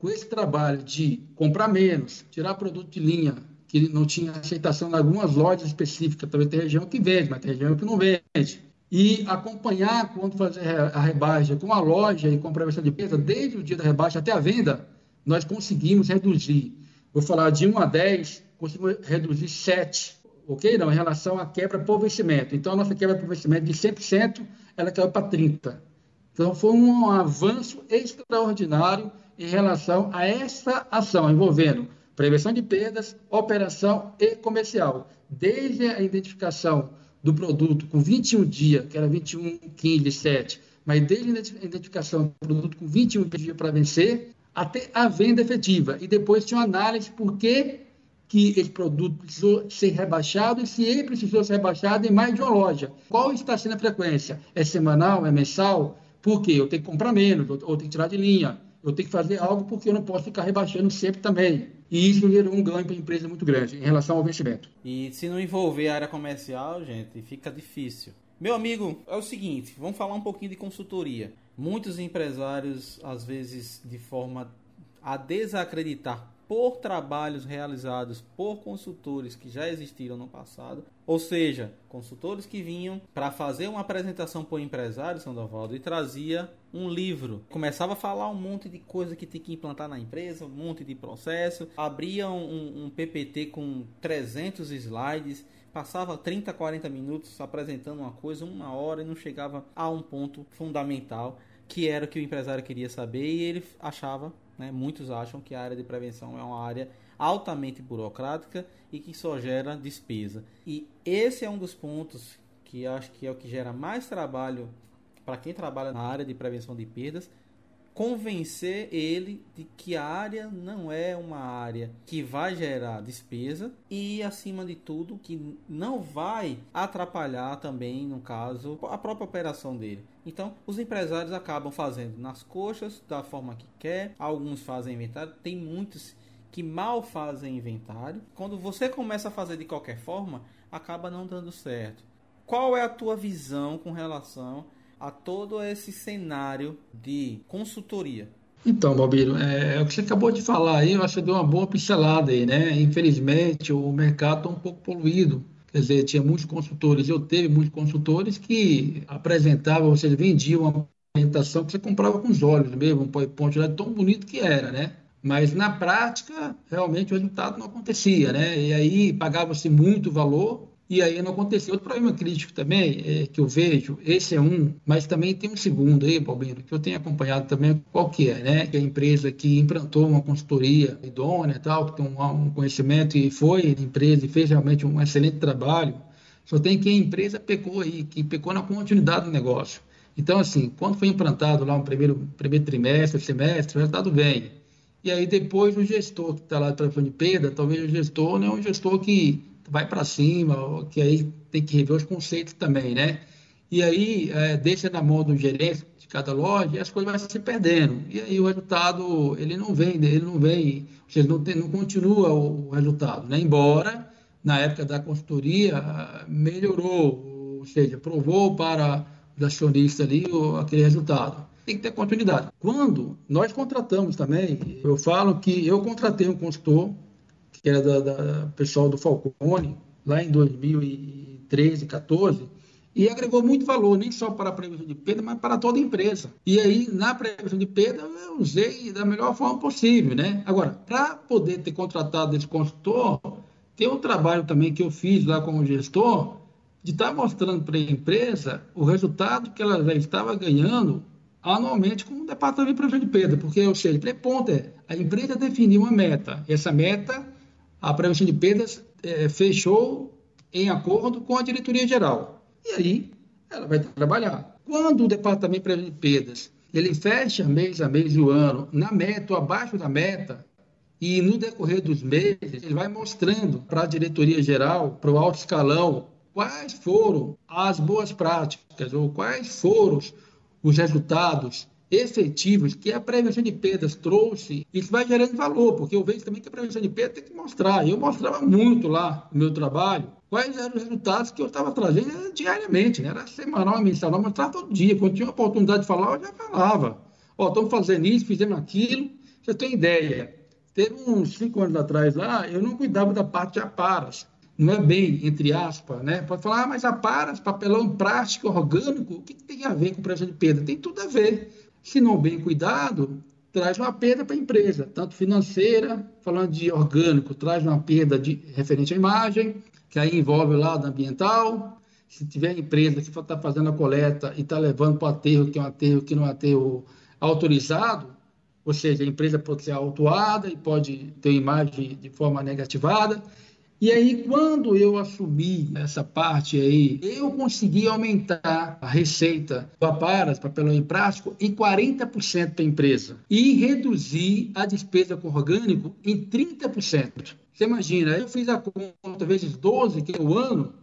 com esse trabalho de comprar menos, tirar produto de linha que não tinha aceitação em algumas lojas específicas, talvez tem região que vende, mas tem região que não vende e acompanhar quando fazer a rebaixa com a loja e com a prevenção de perda, desde o dia da rebaixa até a venda, nós conseguimos reduzir. Vou falar de 1 a 10, conseguimos reduzir 7, ok? Não, em relação à quebra por vencimento. Então, a nossa quebra por vencimento de 100%, ela caiu para 30%. Então, foi um avanço extraordinário em relação a essa ação envolvendo prevenção de perdas, operação e comercial. Desde a identificação do produto com 21 dias, que era 21, 15, 7, mas desde a identificação do produto com 21 dias para vencer, até a venda efetiva. E depois tinha uma análise por que, que esse produto precisou ser rebaixado e se ele precisou ser rebaixado em mais de uma loja. Qual está sendo a frequência? É semanal? É mensal? Por quê? Eu tenho que comprar menos, ou tenho que tirar de linha. Eu tenho que fazer algo porque eu não posso ficar rebaixando sempre também. E isso gerou um ganho para a empresa muito grande em relação ao vencimento. E se não envolver a área comercial, gente, fica difícil. Meu amigo, é o seguinte, vamos falar um pouquinho de consultoria. Muitos empresários, às vezes, de forma a desacreditar por trabalhos realizados por consultores que já existiram no passado, ou seja, consultores que vinham para fazer uma apresentação o empresário, Sandovaldo, e trazia um livro. Começava a falar um monte de coisa que tem que implantar na empresa, um monte de processo, abria um, um PPT com 300 slides, passava 30, 40 minutos apresentando uma coisa, uma hora e não chegava a um ponto fundamental que era o que o empresário queria saber e ele achava né? Muitos acham que a área de prevenção é uma área altamente burocrática e que só gera despesa. E esse é um dos pontos que acho que é o que gera mais trabalho para quem trabalha na área de prevenção de perdas, convencer ele de que a área não é uma área que vai gerar despesa e, acima de tudo, que não vai atrapalhar também, no caso, a própria operação dele. Então, os empresários acabam fazendo nas coxas da forma que quer, alguns fazem inventário, tem muitos que mal fazem inventário. Quando você começa a fazer de qualquer forma, acaba não dando certo. Qual é a tua visão com relação a todo esse cenário de consultoria? Então, Balbiro, é, é, o que você acabou de falar aí, eu acho que deu uma boa pincelada aí, né? Infelizmente, o mercado está um pouco poluído. Quer dizer, tinha muitos consultores, eu teve muitos consultores que apresentavam, ou seja, vendiam uma apresentação que você comprava com os olhos mesmo, um PowerPoint lá tão bonito que era, né? Mas na prática, realmente o resultado não acontecia, né? E aí pagava-se muito valor e aí não aconteceu. Outro problema crítico também é, que eu vejo, esse é um, mas também tem um segundo aí, Balbino, que eu tenho acompanhado também, qual que é, né? Que é a empresa que implantou uma consultoria idônea e tal, que tem um, um conhecimento e foi empresa e fez realmente um excelente trabalho. Só tem que a empresa pecou aí, que pecou na continuidade do negócio. Então, assim, quando foi implantado lá um primeiro, primeiro trimestre, semestre, o resultado vem. E aí depois o gestor que está lá para de perda, talvez o gestor não é um gestor que vai para cima, que aí tem que rever os conceitos também, né? e aí é, deixa na mão do gerente de cada loja e as coisas vão se perdendo. E aí o resultado, ele não vem, ele não vem, ou seja, não, tem, não continua o resultado, né? Embora, na época da consultoria, melhorou, ou seja, provou para os acionistas ali aquele resultado. Tem que ter continuidade. Quando nós contratamos também, eu falo que eu contratei um consultor, que era da, da pessoal do Falcone, lá em 2013, 14, e agregou muito valor, nem só para a prevenção de perda, mas para toda a empresa. E aí, na prevenção de perda, eu usei da melhor forma possível, né? Agora, para poder ter contratado esse consultor, tem um trabalho também que eu fiz lá como gestor, de estar tá mostrando para a empresa o resultado que ela já estava ganhando anualmente com o departamento de prevenção de perda, porque, ou seja, ponto é, a empresa definiu uma meta, essa meta, a prevenção de perdas é, fechou em acordo com a diretoria geral. E aí ela vai trabalhar. Quando o departamento de prevenção de perdas ele fecha mês a mês do ano na meta ou abaixo da meta, e no decorrer dos meses ele vai mostrando para a diretoria geral, para o alto escalão, quais foram as boas práticas ou quais foram os resultados efetivos que a prevenção de perdas trouxe, isso vai gerando valor, porque eu vejo também que a prevenção de perdas tem que mostrar. Eu mostrava muito lá no meu trabalho quais eram os resultados que eu estava trazendo diariamente, né? era semanal, mensal, eu mostrava todo dia. Quando tinha a oportunidade de falar, eu já falava. Ó, estamos fazendo isso, fizemos aquilo. Você tem ideia? Teve uns cinco anos atrás lá, eu não cuidava da parte de aparas. Não é bem, entre aspas, né? Pode falar, ah, mas aparas, papelão plástico, orgânico, o que, que tem a ver com prevenção de perda? Tem tudo a ver se não bem cuidado, traz uma perda para a empresa, tanto financeira, falando de orgânico, traz uma perda de, referente à imagem, que aí envolve o lado ambiental. Se tiver empresa que está fazendo a coleta e está levando para o aterro, que é um aterro que não é aterro autorizado, ou seja, a empresa pode ser autuada e pode ter imagem de forma negativada. E aí, quando eu assumi essa parte aí, eu consegui aumentar a receita do Aparas, papelão em plástico, em 40% para a empresa. E reduzir a despesa com orgânico em 30%. Você imagina, eu fiz a conta vezes 12, que é o ano,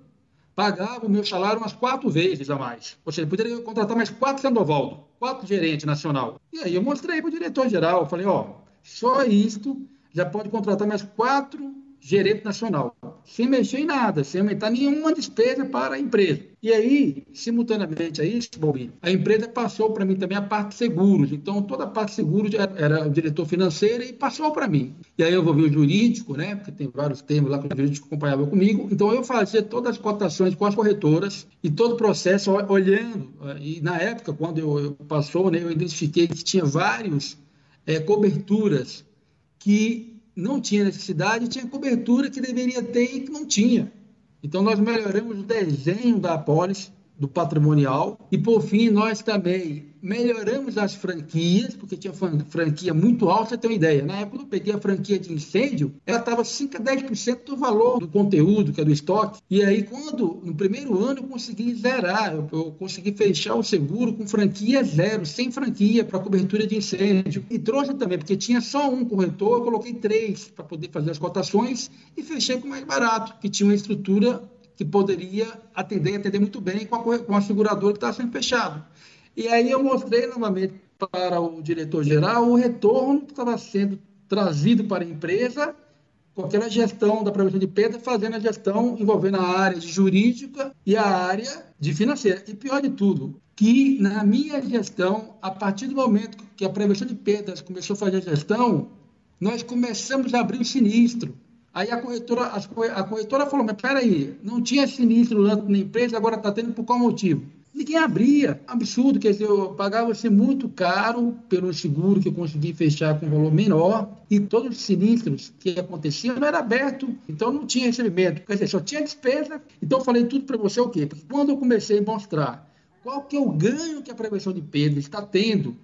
pagava o meu salário umas quatro vezes a mais. Ou seja, poderia contratar mais quatro Sandovaldo, quatro gerentes nacional. E aí eu mostrei para o diretor-geral, falei, ó, só isto já pode contratar mais quatro gerente nacional, sem mexer em nada, sem aumentar nenhuma despesa para a empresa. E aí, simultaneamente a isso, Bobinho, a empresa passou para mim também a parte de seguros. Então, toda a parte de seguros era o diretor financeiro e passou para mim. E aí eu vou ver o jurídico, né? Porque tem vários termos lá que o jurídico acompanhava comigo. Então, eu fazia todas as cotações com as corretoras e todo o processo olhando. E na época, quando eu, eu passou, né, eu identifiquei que tinha vários é, coberturas que não tinha necessidade, tinha cobertura que deveria ter e que não tinha. Então, nós melhoramos o desenho da apólice, do patrimonial. E, por fim, nós também melhoramos as franquias, porque tinha franquia muito alta, você tem uma ideia. Na época, eu peguei a franquia de incêndio, ela estava 5 a 10% do valor do conteúdo, que é do estoque. E aí, quando, no primeiro ano, eu consegui zerar, eu, eu consegui fechar o seguro com franquia zero, sem franquia, para cobertura de incêndio. E trouxe também, porque tinha só um corretor, eu coloquei três para poder fazer as cotações e fechei com mais barato, que tinha uma estrutura que poderia atender, atender muito bem com a, com a seguradora que estava sendo fechado. E aí eu mostrei novamente para o diretor-geral o retorno que estava sendo trazido para a empresa com aquela gestão da prevenção de perda, fazendo a gestão envolvendo a área jurídica e a área de financeira. E pior de tudo, que na minha gestão, a partir do momento que a prevenção de perdas começou a fazer a gestão, nós começamos a abrir o sinistro. Aí a corretora, a corretora falou, mas peraí, não tinha sinistro na empresa, agora está tendo por qual motivo? Ninguém abria, absurdo, quer dizer, eu pagava-se muito caro pelo seguro que eu consegui fechar com valor menor e todos os sinistros que aconteciam não era aberto, então não tinha recebimento, quer dizer, só tinha despesa. Então eu falei tudo para você o quê? Porque quando eu comecei a mostrar qual que é o ganho que a prevenção de perda está tendo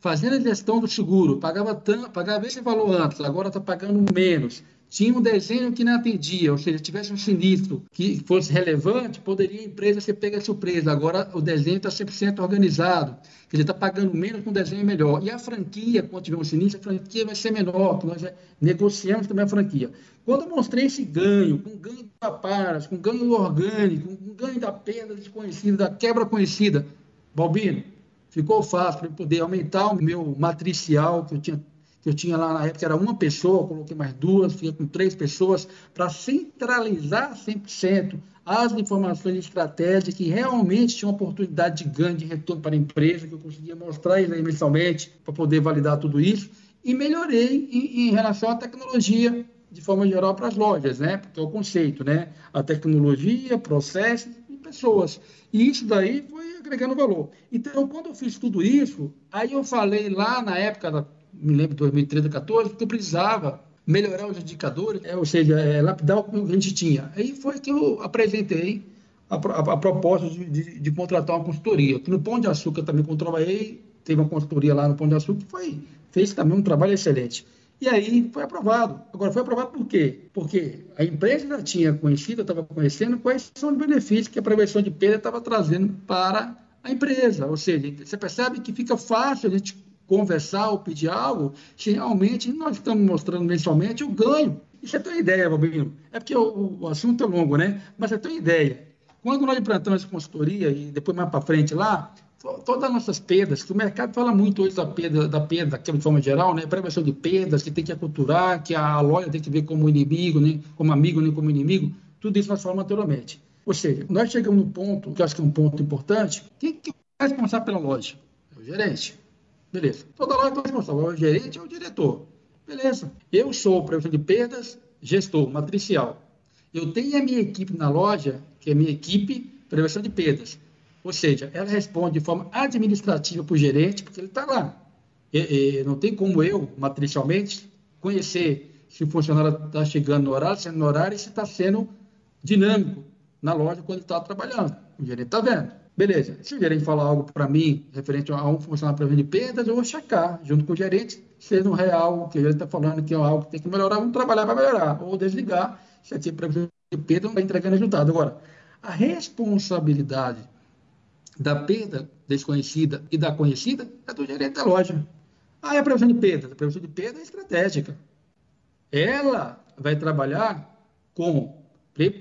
fazendo a gestão do seguro, pagava, tanto, pagava esse valor antes, agora está pagando menos, tinha um desenho que não atendia, ou seja, tivesse um sinistro que fosse relevante, poderia a empresa ser pega surpresa. Agora o desenho está 100% organizado, dizer, está pagando menos com um desenho melhor. E a franquia, quando tiver um sinistro, a franquia vai ser menor, que nós negociamos também a franquia. Quando eu mostrei esse ganho, com ganho da paras, com ganho orgânico, com ganho da perda desconhecida, da quebra conhecida, Balbino, ficou fácil para poder aumentar o meu matricial que eu tinha eu tinha lá na época era uma pessoa, coloquei mais duas, fiquei com três pessoas, para centralizar 100% as informações de estratégia que realmente tinham oportunidade de ganho, de retorno para a empresa, que eu conseguia mostrar isso aí mensalmente para poder validar tudo isso, e melhorei em, em relação à tecnologia de forma geral para as lojas, né? Porque é o conceito, né? A tecnologia, processos e pessoas. E isso daí foi agregando valor. Então, quando eu fiz tudo isso, aí eu falei lá na época da me lembro, 2013, 2014, porque eu precisava melhorar os indicadores, é, ou seja, é, lapidar o que a gente tinha. Aí foi que eu apresentei a, a, a proposta de, de, de, contratar uma consultoria. No Pão de Açúcar também controlei, teve uma consultoria lá no Pão de Açúcar que foi, fez também um trabalho excelente. E aí foi aprovado. Agora, foi aprovado por quê? Porque a empresa já tinha conhecido, estava conhecendo quais são os benefícios que a prevenção de perda estava trazendo para a empresa. Ou seja, você percebe que fica fácil a gente conversar ou pedir algo, se realmente nós estamos mostrando mensalmente o ganho. Isso é tua ideia, Bobinho. É porque o, o, assunto é longo, né? Mas é tua ideia. Quando nós implantamos essa consultoria, e depois mais para frente lá, todas as nossas perdas, que o mercado fala muito hoje da perda, da perda, de forma geral, né? Prevenção de perdas, que tem que aculturar, que a loja tem que ver como inimigo, né? como amigo, nem como inimigo. Tudo isso nós falamos anteriormente. Ou seja, nós chegamos no ponto, que eu acho que é um ponto importante, quem que é responsável pela loja? É o gerente. Beleza. Toda loja tem responsável. O gerente ou o diretor. Beleza. Eu sou previsão de perdas, gestor, matricial. Eu tenho a minha equipe na loja, que é a minha equipe prevenção de perdas. Ou seja, ela responde de forma administrativa para o gerente, porque ele está lá. E, e, não tem como eu, matricialmente, conhecer se o funcionário está chegando no horário, sendo no horário, e se está sendo dinâmico na loja quando está trabalhando. O gerente está vendo. Beleza. Se o gerente falar algo para mim referente a um funcionário para de perdas, eu vou checar junto com o gerente se no real que ele está falando que é algo que tem que melhorar, vamos trabalhar para melhorar. Ou desligar se aqui previsão de perda não está entregando resultado. Agora, a responsabilidade da perda desconhecida e da conhecida é do gerente da loja. Ah, é a previsão de perda. A previsão de perda é estratégica. Ela vai trabalhar com,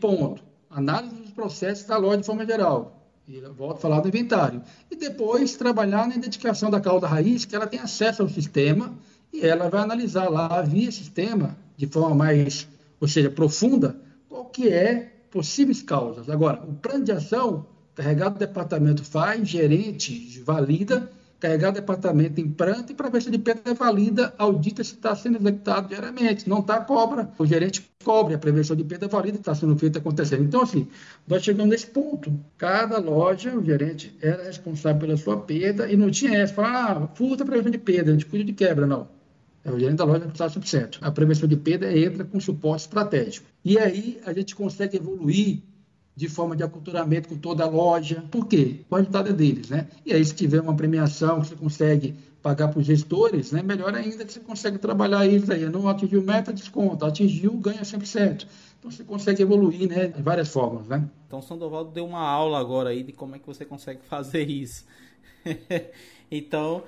ponto, análise dos processos da loja de forma geral e volto a falar do inventário. E depois trabalhar na identificação da causa raiz, que ela tem acesso ao sistema e ela vai analisar lá via sistema, de forma mais, ou seja, profunda, qual que é possíveis causas. Agora, o plano de ação, carregado do departamento faz, gerente valida, carregar o departamento em pranto e para ver se de perda é valida, audita se está sendo executado diariamente. Não está, cobra. O gerente cobre, a prevenção de perda valida está sendo feita acontecendo. Então, assim, nós chegamos nesse ponto. Cada loja, o gerente era responsável pela sua perda e não tinha essa, falar, ah, furta a prevenção de perda, a gente cuida de quebra, não. É o gerente da loja está 100%. A prevenção de perda entra com suporte estratégico. E aí a gente consegue evoluir de forma de aculturamento com toda a loja. Por quê? É deles, né? E aí, se tiver uma premiação que você consegue pagar para os gestores, né? melhor ainda que você consegue trabalhar isso aí. Não atingiu meta, desconto. Atingiu, ganha 100%. Então, você consegue evoluir, né? De várias formas, né? Então, Sandoval deu uma aula agora aí de como é que você consegue fazer isso. então,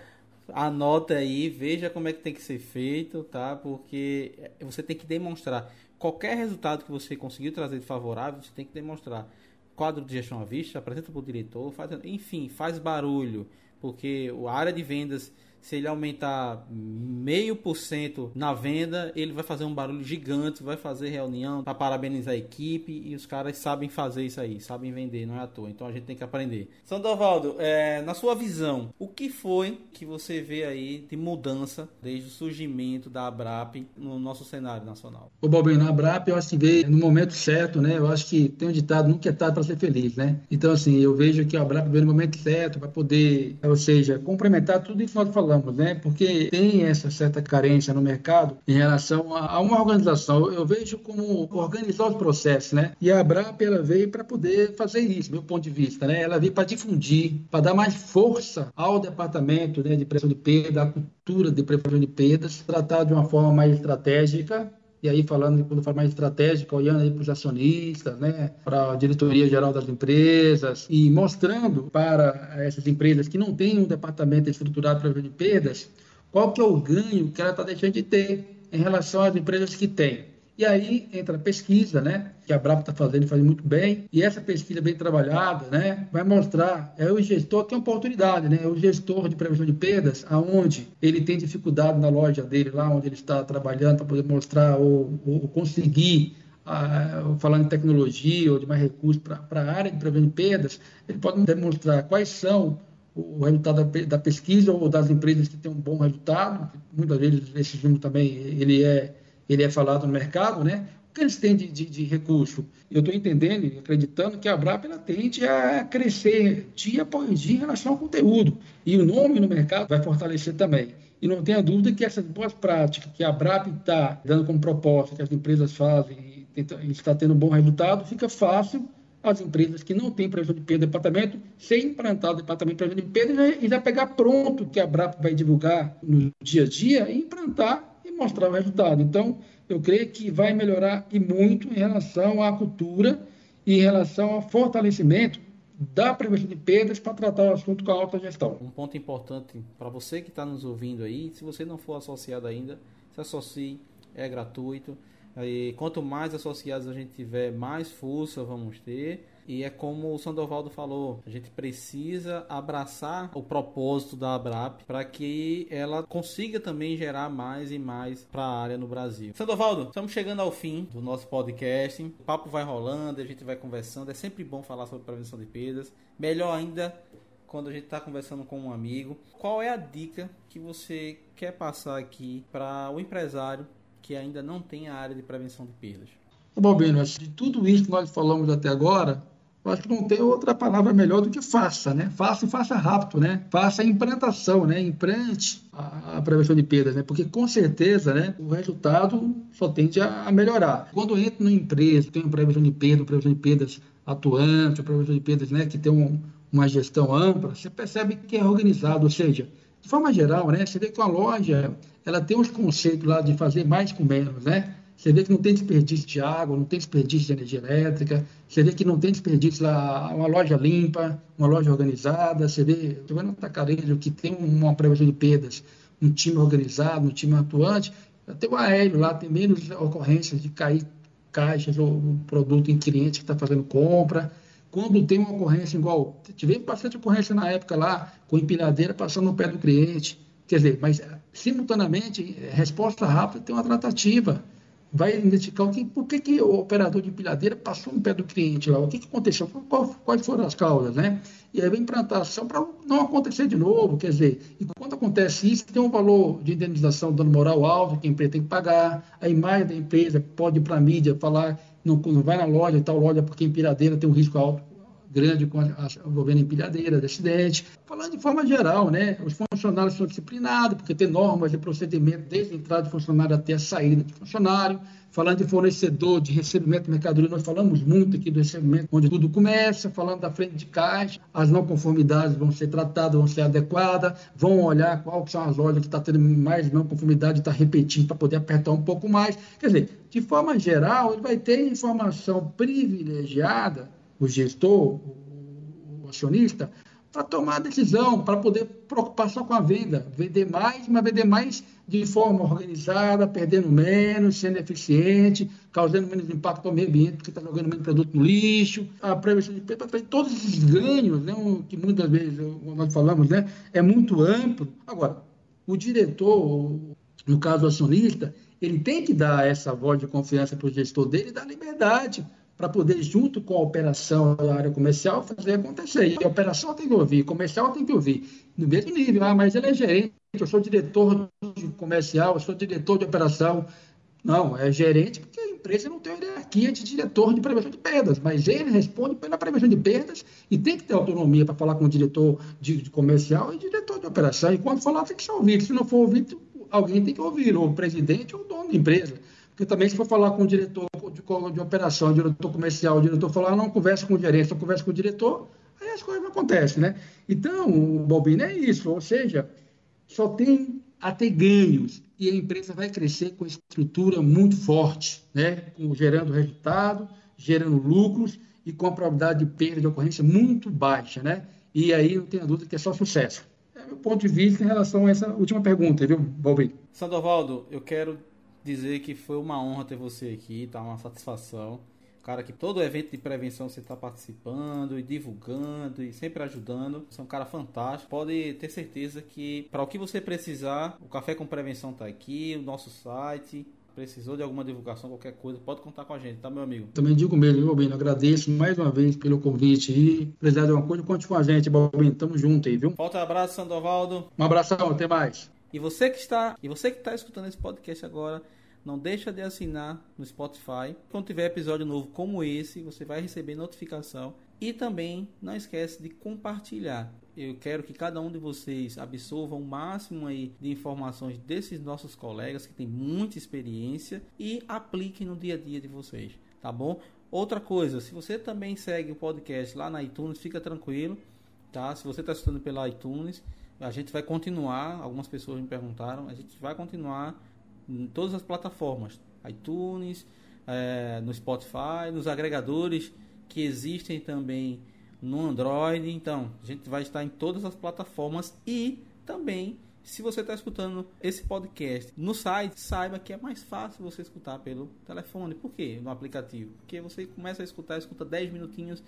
anota aí, veja como é que tem que ser feito, tá? Porque você tem que demonstrar qualquer resultado que você conseguiu trazer de favorável, você tem que demonstrar. Quadro de gestão à vista, apresenta para o diretor, faz, enfim, faz barulho, porque a área de vendas se ele aumentar meio por cento na venda, ele vai fazer um barulho gigante, vai fazer reunião para parabenizar a equipe e os caras sabem fazer isso aí, sabem vender, não é à toa. Então a gente tem que aprender. Sandovaldo, é, na sua visão, o que foi que você vê aí de mudança desde o surgimento da Abrap no nosso cenário nacional? O Bobinho, na Abrap eu acho que veio no momento certo, né? Eu acho que tem um ditado, nunca é tarde para ser feliz, né? Então assim, eu vejo que a Abrap veio no momento certo para poder, ou seja, complementar tudo isso que nós falamos falamos, né? Porque tem essa certa carência no mercado em relação a, uma organização. Eu vejo como organizar os processos, né? E a Abrap ela veio para poder fazer isso, meu ponto de vista, né? Ela veio para difundir, para dar mais força ao departamento né, de prevenção de perda, à cultura de prevenção de perdas, tratar de uma forma mais estratégica e aí falando de forma mais estratégica, olhando aí para os acionistas, né, para a diretoria geral das empresas e mostrando para essas empresas que não têm um departamento estruturado para de perdas, qual que é o ganho que ela está deixando de ter em relação às empresas que têm. E aí entra a pesquisa, né? Que a Brapa está fazendo faz muito bem. E essa pesquisa bem trabalhada, né? Vai mostrar, é o gestor que tem oportunidade, né? É o gestor de prevenção de perdas, aonde ele tem dificuldade na loja dele, lá onde ele está trabalhando, para poder mostrar ou, ou conseguir ah, falando de tecnologia ou de mais recursos para a área de prevenção de perdas, ele pode demonstrar quais são o resultado da, da, pesquisa ou das empresas que têm um bom resultado. Muitas vezes esse número também ele é ele é falado no mercado, né? O que eles têm de, de, de recurso? Eu estou entendendo e acreditando que a Brapa ela tende a crescer dia após dia em relação ao conteúdo. E o nome no mercado vai fortalecer também. E não tenha dúvida que essas boas práticas que a Brapa está dando como proposta, que as empresas fazem e, está tendo um bom resultado, fica fácil as empresas que não têm previsão de perda de departamento, sem implantar o departamento de previsão de perda e já pegar pronto o que a Brapa vai divulgar no dia a dia e implantar mostrar o resultado. Então, eu creio que vai melhorar e muito em relação à cultura e em relação ao fortalecimento da prevenção de perdas para tratar o assunto com a alta gestão. Um ponto importante para você que está nos ouvindo aí, se você não for associado ainda, se associe, é gratuito. E quanto mais associados a gente tiver, mais força vamos ter e é como o Sandovaldo falou, a gente precisa abraçar o propósito da Abrap para que ela consiga também gerar mais e mais para a área no Brasil. Sandovaldo, estamos chegando ao fim do nosso podcast. O papo vai rolando, a gente vai conversando. É sempre bom falar sobre prevenção de perdas. Melhor ainda quando a gente está conversando com um amigo. Qual é a dica que você quer passar aqui para o empresário que ainda não tem a área de prevenção de perdas? Bom, Bino, de tudo isso que nós falamos até agora, eu acho que não tem outra palavra melhor do que faça, né? Faça e faça rápido, né? Faça a implantação, né? Implante a, a prevenção de perdas, né? Porque com certeza, né? O resultado só tende a, a melhorar. Quando entra numa empresa, tem uma prevenção de perdas, prevenção de perdas atuante, prevenção de perdas, né? Que tem um, uma gestão ampla, você percebe que é organizado, ou seja, de forma geral, né? Você vê que uma loja, ela tem uns conceitos lá de fazer mais com menos, né? Você vê que não tem desperdício de água, não tem desperdício de energia elétrica, você vê que não tem desperdício lá, uma loja limpa, uma loja organizada, você vê, você vai no tacarejo que tem uma prevenção de perdas, um time organizado, um time atuante, até o aéreo lá tem menos ocorrências de cair caixas ou produto em cliente que está fazendo compra. Quando tem uma ocorrência igual, tivemos bastante ocorrência na época lá, com empilhadeira passando no pé do cliente. Quer dizer, mas simultaneamente, resposta rápida tem uma tratativa vai identificar o que, por que, que o operador de empilhadeira passou no pé do cliente lá, o que, que aconteceu, qual, quais foram as causas, né? E aí vem implantação para não acontecer de novo, quer dizer, e quando acontece isso, tem um valor de indenização dano moral alto que a empresa tem que pagar, a imagem da empresa pode ir para a mídia falar, não, não vai na loja tal loja porque a empilhadeira tem um risco alto grande com envolvendo empilhadeira, de acidente. Falando de forma geral, né? Os funcionários são disciplinados, porque tem normas de procedimento desde a entrada de funcionário até a saída de funcionário. Falando de fornecedor, de recebimento de mercadoria, nós falamos muito aqui do recebimento, onde tudo começa. Falando da frente de caixa, as não conformidades vão ser tratadas, vão ser adequadas, vão olhar quais são as lojas que estão tá tendo mais não conformidade, está repetindo para poder apertar um pouco mais. Quer dizer, de forma geral, ele vai ter informação privilegiada o gestor, o acionista, para tomar a decisão, para poder preocupar só com a venda, vender mais, mas vender mais de forma organizada, perdendo menos, sendo eficiente, causando menos impacto ao meio ambiente, porque está jogando menos produto no lixo, a prevenção de perda, todos esses ganhos, né, que muitas vezes nós falamos, né, é muito amplo. Agora, o diretor, no caso o acionista, ele tem que dar essa voz de confiança para o gestor dele e dar liberdade para poder, junto com a operação da área comercial, fazer acontecer. E a operação tem que ouvir, comercial tem que ouvir, no mesmo nível. Ah, mas ele é gerente, eu sou diretor comercial, eu sou diretor de operação. Não, é gerente porque a empresa não tem hierarquia de diretor de prevenção de perdas, mas ele responde pela prevenção de perdas e tem que ter autonomia para falar com o diretor de, de comercial e diretor de operação. E quando falar, tem que ser ouvido. Se não for ouvido, alguém tem que ouvir, ou o presidente ou o dono da empresa. Porque também, se for falar com o diretor de, de operação, diretor comercial, diretor falar, ah, não conversa com o gerente, só conversa com o diretor, aí as coisas não acontecem, né? Então, o Balbino é isso, ou seja, só tem a ter ganhos e a empresa vai crescer com estrutura muito forte, né? gerando resultado, gerando lucros e com a probabilidade de perda de ocorrência muito baixa. Né? E aí não tenha dúvida que é só sucesso. É meu ponto de vista em relação a essa última pergunta, viu, Balbi? Sandovaldo, eu quero dizer que foi uma honra ter você aqui, tá? Uma satisfação cara que todo evento de prevenção você está participando e divulgando e sempre ajudando. Você é um cara fantástico. Pode ter certeza que para o que você precisar, o Café com Prevenção está aqui, o nosso site. Precisou de alguma divulgação, qualquer coisa, pode contar com a gente, tá, meu amigo? Também digo mesmo, viu, Balbino? Agradeço mais uma vez pelo convite e precisar de uma coisa, conte com a gente, Balbino. Tamo junto aí, viu? Forte abraço, Sandovaldo. Um abração, até mais. E você que está, e você que está escutando esse podcast agora, não deixa de assinar no Spotify. Quando tiver episódio novo como esse, você vai receber notificação. E também não esquece de compartilhar. Eu quero que cada um de vocês absorva o máximo aí de informações desses nossos colegas que têm muita experiência e aplique no dia a dia de vocês, tá bom? Outra coisa, se você também segue o podcast lá na iTunes, fica tranquilo, tá? Se você está escutando pela iTunes, a gente vai continuar. Algumas pessoas me perguntaram, a gente vai continuar em todas as plataformas, iTunes, é, no Spotify, nos agregadores que existem também no Android. Então, a gente vai estar em todas as plataformas e também, se você está escutando esse podcast no site, saiba que é mais fácil você escutar pelo telefone. Por quê? No aplicativo. Porque você começa a escutar, escuta 10 minutinhos,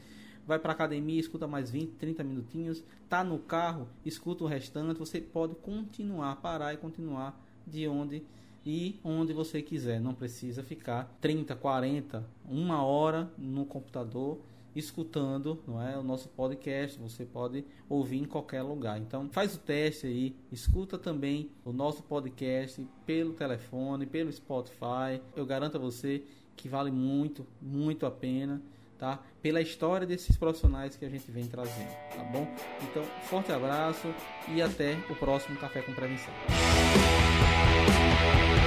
vai para academia, escuta mais 20, 30 minutinhos, tá no carro, escuta o restante, você pode continuar, parar e continuar de onde e onde você quiser. Não precisa ficar 30, 40, uma hora no computador escutando não é, o nosso podcast. Você pode ouvir em qualquer lugar. Então faz o teste aí, escuta também o nosso podcast pelo telefone, pelo Spotify. Eu garanto a você que vale muito, muito a pena. Tá? Pela história desses profissionais que a gente vem trazendo, tá bom? Então, forte abraço e até o próximo Café com Prevenção. Café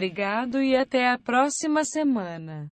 obrigado e até a próxima semana.